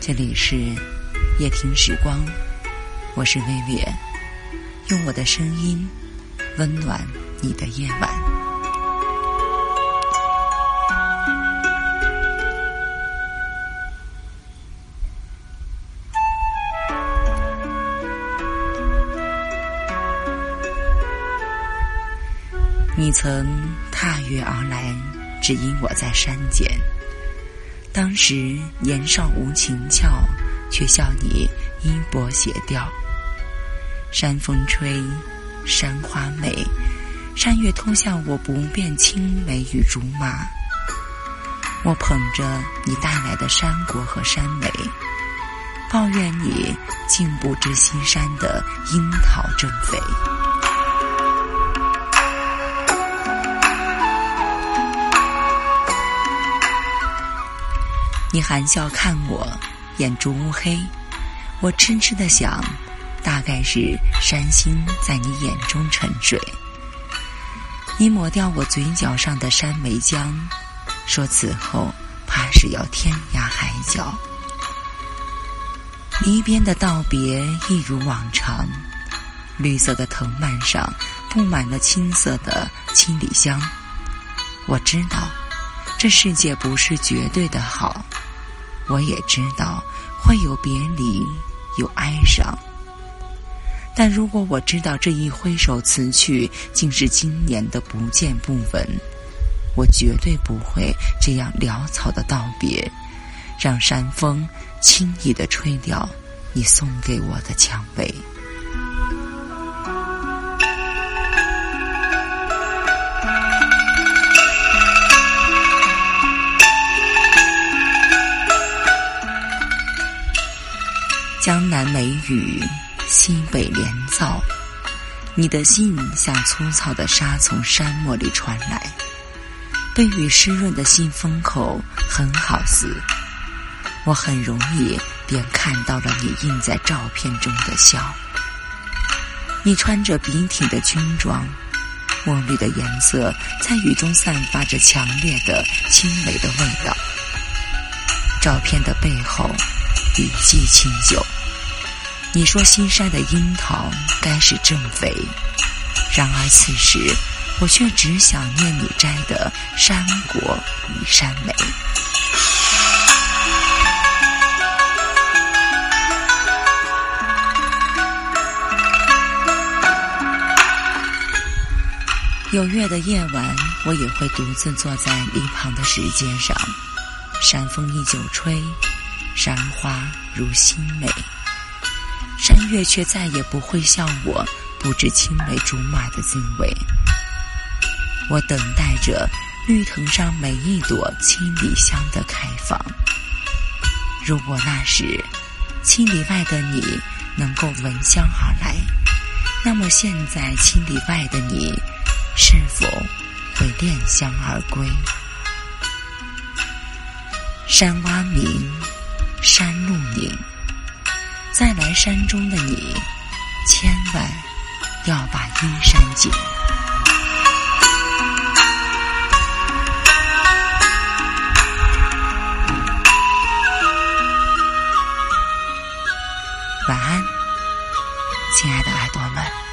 这里是夜听时光，我是薇薇，用我的声音温暖你的夜晚。你曾踏月而来，只因我在山间。当时年少无情俏，却笑你衣薄鞋掉。山风吹，山花美，山月偷笑我不辨青梅与竹马。我捧着你带来的山果和山梅，抱怨你竟不知西山的樱桃正肥。你含笑看我，眼珠乌黑，我痴痴的想，大概是山星在你眼中沉睡。你抹掉我嘴角上的山梅浆，说此后怕是要天涯海角。离别的道别一如往常，绿色的藤蔓上布满了青色的千里香。我知道，这世界不是绝对的好。我也知道会有别离，有哀伤。但如果我知道这一挥手辞去，竟是今年的不见不闻，我绝对不会这样潦草的道别，让山风轻易的吹掉你送给我的蔷薇。江南梅雨，西北连燥。你的信像粗糙的沙从沙漠里传来，被雨湿润的信封口很好撕。我很容易便看到了你印在照片中的笑。你穿着笔挺的军装，墨绿的颜色在雨中散发着强烈的青梅的味道。照片的背后。笔迹清秀。你说新山的樱桃该是正肥，然而此时我却只想念你摘的山果与山梅。有月的夜晚，我也会独自坐在一旁的石阶上，山风依旧吹。山花如新美，山月却再也不会笑我不知青梅竹马的滋味。我等待着绿藤上每一朵千里香的开放。如果那时千里外的你能够闻香而来，那么现在千里外的你是否会恋香而归？山蛙鸣。山路宁，再来山中的你，千万要把衣衫紧。晚安，亲爱的耳朵们。